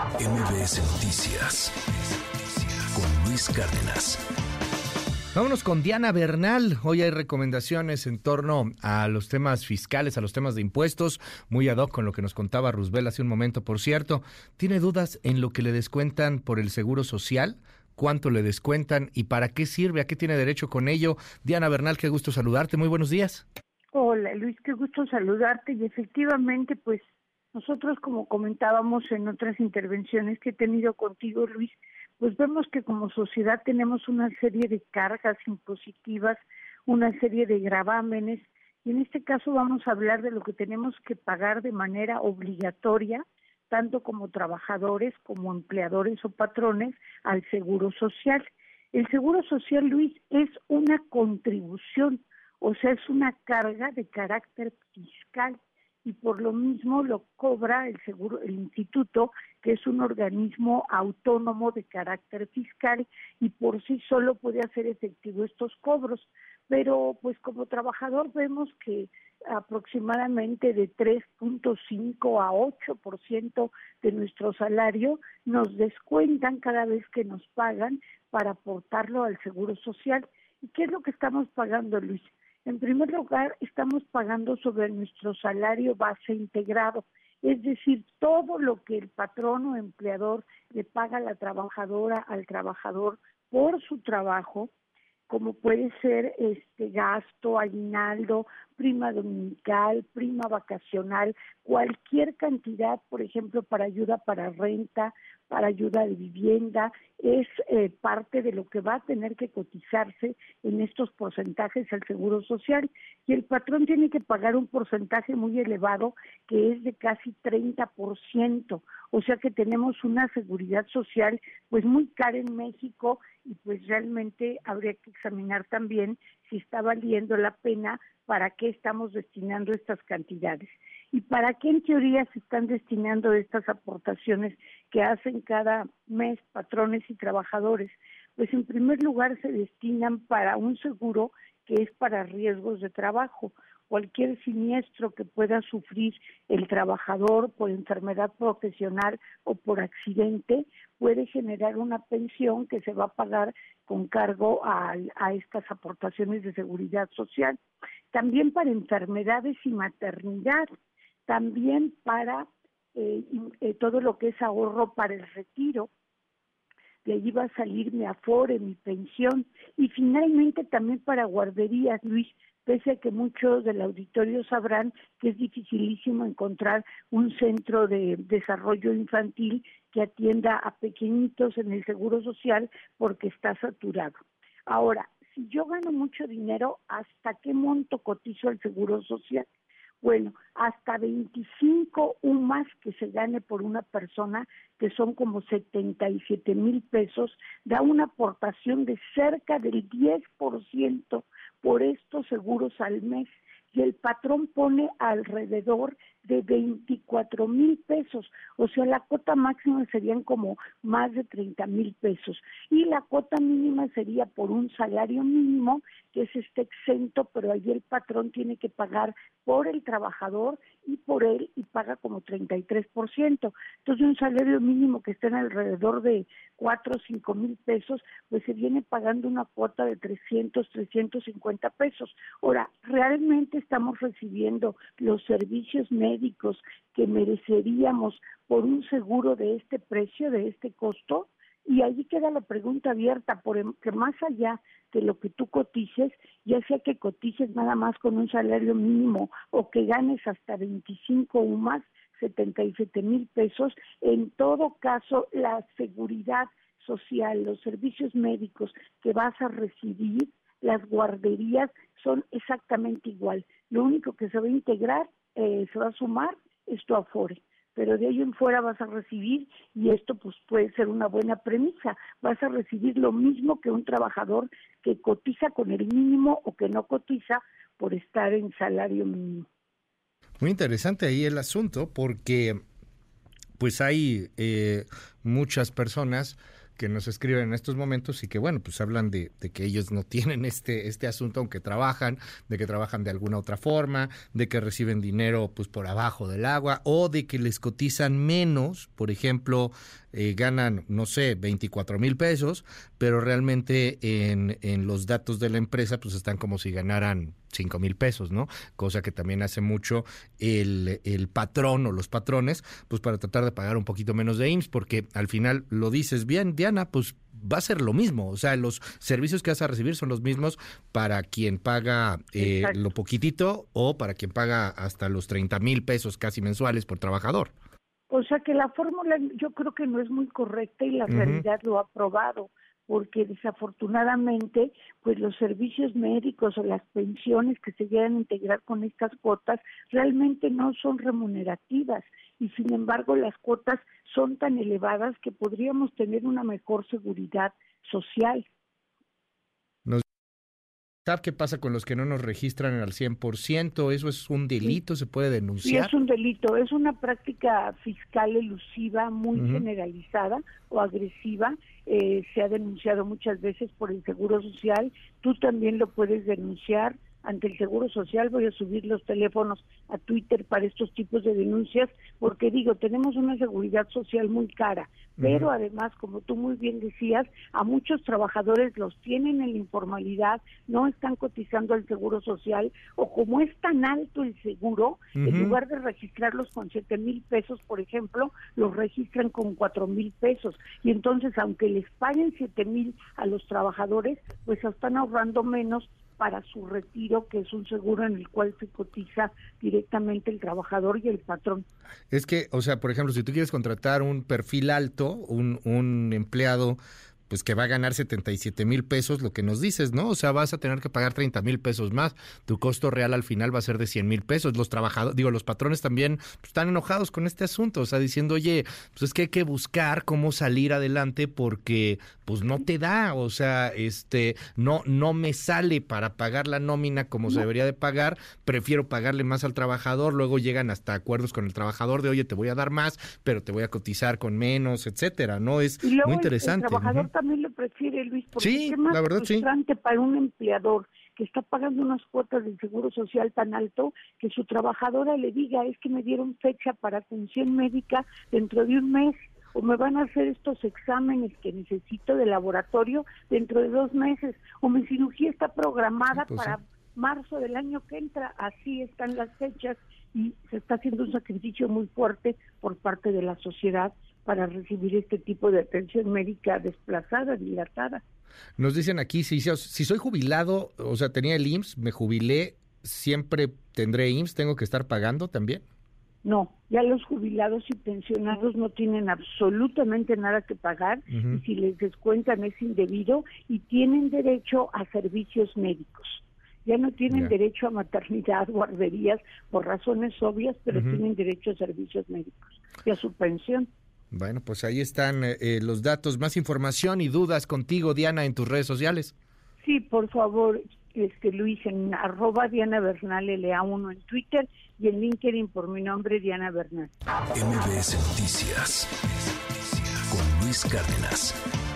MBS Noticias con Luis Cárdenas. Vámonos con Diana Bernal. Hoy hay recomendaciones en torno a los temas fiscales, a los temas de impuestos, muy ad hoc con lo que nos contaba Rusbel hace un momento, por cierto. ¿Tiene dudas en lo que le descuentan por el seguro social? ¿Cuánto le descuentan y para qué sirve? ¿A qué tiene derecho con ello? Diana Bernal, qué gusto saludarte. Muy buenos días. Hola Luis, qué gusto saludarte y efectivamente pues nosotros, como comentábamos en otras intervenciones que he tenido contigo, Luis, pues vemos que como sociedad tenemos una serie de cargas impositivas, una serie de gravámenes, y en este caso vamos a hablar de lo que tenemos que pagar de manera obligatoria, tanto como trabajadores, como empleadores o patrones, al seguro social. El seguro social, Luis, es una contribución, o sea, es una carga de carácter fiscal y por lo mismo lo cobra el seguro el instituto que es un organismo autónomo de carácter fiscal y por sí solo puede hacer efectivo estos cobros pero pues como trabajador vemos que aproximadamente de 3.5 a 8% de nuestro salario nos descuentan cada vez que nos pagan para aportarlo al seguro social. ¿Y qué es lo que estamos pagando, Luis? En primer lugar, estamos pagando sobre nuestro salario base integrado, es decir, todo lo que el patrón o empleador le paga a la trabajadora al trabajador por su trabajo, como puede ser este gasto, aguinaldo, prima dominical, prima vacacional, cualquier cantidad, por ejemplo, para ayuda para renta, para ayuda de vivienda, es eh, parte de lo que va a tener que cotizarse en estos porcentajes al Seguro Social. Y el patrón tiene que pagar un porcentaje muy elevado que es de casi 30%, o sea que tenemos una seguridad social pues muy cara en México y pues realmente habría que examinar también si está valiendo la pena para qué estamos destinando estas cantidades y para qué en teoría se están destinando estas aportaciones que hacen cada mes patrones y trabajadores. Pues en primer lugar se destinan para un seguro que es para riesgos de trabajo, cualquier siniestro que pueda sufrir el trabajador por enfermedad profesional o por accidente puede generar una pensión que se va a pagar con cargo a, estas aportaciones de seguridad social. También para enfermedades y maternidad también para eh, eh, todo lo que es ahorro para el retiro. De allí va a salir mi afore, mi pensión y finalmente también para guarderías, Luis, pese a que muchos del auditorio sabrán que es dificilísimo encontrar un centro de desarrollo infantil que atienda a pequeñitos en el seguro social porque está saturado. Ahora, si yo gano mucho dinero, ¿hasta qué monto cotizo el seguro social? Bueno, hasta 25 más que se gane por una persona, que son como 77 mil pesos, da una aportación de cerca del 10% por estos seguros al mes y el patrón pone alrededor de 24 mil pesos, o sea, la cuota máxima serían como más de 30 mil pesos y la cuota mínima sería por un salario mínimo que es este exento, pero ahí el patrón tiene que pagar por el trabajador y por él y paga como 33%. Entonces, un salario mínimo que está en alrededor de 4 o 5 mil pesos, pues se viene pagando una cuota de 300, 350 pesos. Ahora, realmente estamos recibiendo los servicios médicos que mereceríamos por un seguro de este precio, de este costo, y allí queda la pregunta abierta, por em, más allá de lo que tú cotices, ya sea que cotices nada más con un salario mínimo o que ganes hasta 25 o más, 77 mil pesos, en todo caso la seguridad social, los servicios médicos que vas a recibir, las guarderías son exactamente igual. Lo único que se va a integrar, eh, se va a sumar, es tu afore pero de ahí en fuera vas a recibir, y esto pues puede ser una buena premisa, vas a recibir lo mismo que un trabajador que cotiza con el mínimo o que no cotiza por estar en salario mínimo. Muy interesante ahí el asunto porque pues hay eh, muchas personas que nos escriben en estos momentos y que bueno, pues hablan de, que ellos no tienen este, este asunto aunque trabajan, de que trabajan de alguna otra forma, de que reciben dinero pues por abajo del agua o de que les cotizan menos, por ejemplo, eh, ganan, no sé, 24 mil pesos, pero realmente en, en los datos de la empresa pues están como si ganaran 5 mil pesos, ¿no? Cosa que también hace mucho el, el, patrón o los patrones, pues para tratar de pagar un poquito menos de IMSS, porque al final lo dices bien, Diana, pues va a ser lo mismo, o sea, los servicios que vas a recibir son los mismos para quien paga eh, lo poquitito o para quien paga hasta los 30 mil pesos casi mensuales por trabajador. O sea que la fórmula yo creo que no es muy correcta y la uh -huh. realidad lo ha probado porque desafortunadamente pues los servicios médicos o las pensiones que se llegan a integrar con estas cuotas realmente no son remunerativas y sin embargo las cuotas son tan elevadas que podríamos tener una mejor seguridad social. ¿Sabe qué pasa con los que no nos registran al 100%? ¿Eso es un delito? ¿Se puede denunciar? Sí, es un delito. Es una práctica fiscal elusiva muy uh -huh. generalizada o agresiva. Eh, se ha denunciado muchas veces por el Seguro Social. Tú también lo puedes denunciar ante el Seguro Social, voy a subir los teléfonos a Twitter para estos tipos de denuncias, porque digo, tenemos una seguridad social muy cara, pero uh -huh. además, como tú muy bien decías, a muchos trabajadores los tienen en la informalidad, no están cotizando al Seguro Social, o como es tan alto el seguro, uh -huh. en lugar de registrarlos con siete mil pesos, por ejemplo, los registran con cuatro mil pesos, y entonces, aunque les paguen siete mil a los trabajadores, pues están ahorrando menos para su retiro, que es un seguro en el cual se cotiza directamente el trabajador y el patrón. Es que, o sea, por ejemplo, si tú quieres contratar un perfil alto, un, un empleado pues que va a ganar 77 mil pesos, lo que nos dices, ¿no? O sea, vas a tener que pagar 30 mil pesos más. Tu costo real al final va a ser de 100 mil pesos. Los trabajadores, digo, los patrones también pues, están enojados con este asunto, o sea, diciendo, oye, pues es que hay que buscar cómo salir adelante porque pues no te da, o sea, este, no, no me sale para pagar la nómina como no. se debería de pagar, prefiero pagarle más al trabajador, luego llegan hasta acuerdos con el trabajador de, oye, te voy a dar más, pero te voy a cotizar con menos, etcétera, ¿no? Es muy interesante. El trabajador uh -huh también lo prefiere Luis porque sí, es más la verdad, frustrante sí. para un empleador que está pagando unas cuotas del seguro social tan alto que su trabajadora le diga es que me dieron fecha para atención médica dentro de un mes o me van a hacer estos exámenes que necesito de laboratorio dentro de dos meses o mi cirugía está programada pues para marzo del año que entra así están las fechas y se está haciendo un sacrificio muy fuerte por parte de la sociedad para recibir este tipo de atención médica desplazada, dilatada. Nos dicen aquí, si, si soy jubilado, o sea, tenía el IMSS, me jubilé, ¿siempre tendré IMSS? ¿Tengo que estar pagando también? No, ya los jubilados y pensionados no tienen absolutamente nada que pagar uh -huh. y si les descuentan es indebido y tienen derecho a servicios médicos. Ya no tienen yeah. derecho a maternidad, guarderías, por razones obvias, pero uh -huh. tienen derecho a servicios médicos y a su pensión. Bueno, pues ahí están eh, los datos. Más información y dudas contigo, Diana, en tus redes sociales. Sí, por favor, este Luis, en arroba Diana Bernal LA1 en Twitter y en LinkedIn por mi nombre, Diana Bernal. MBS Noticias con Luis Cárdenas.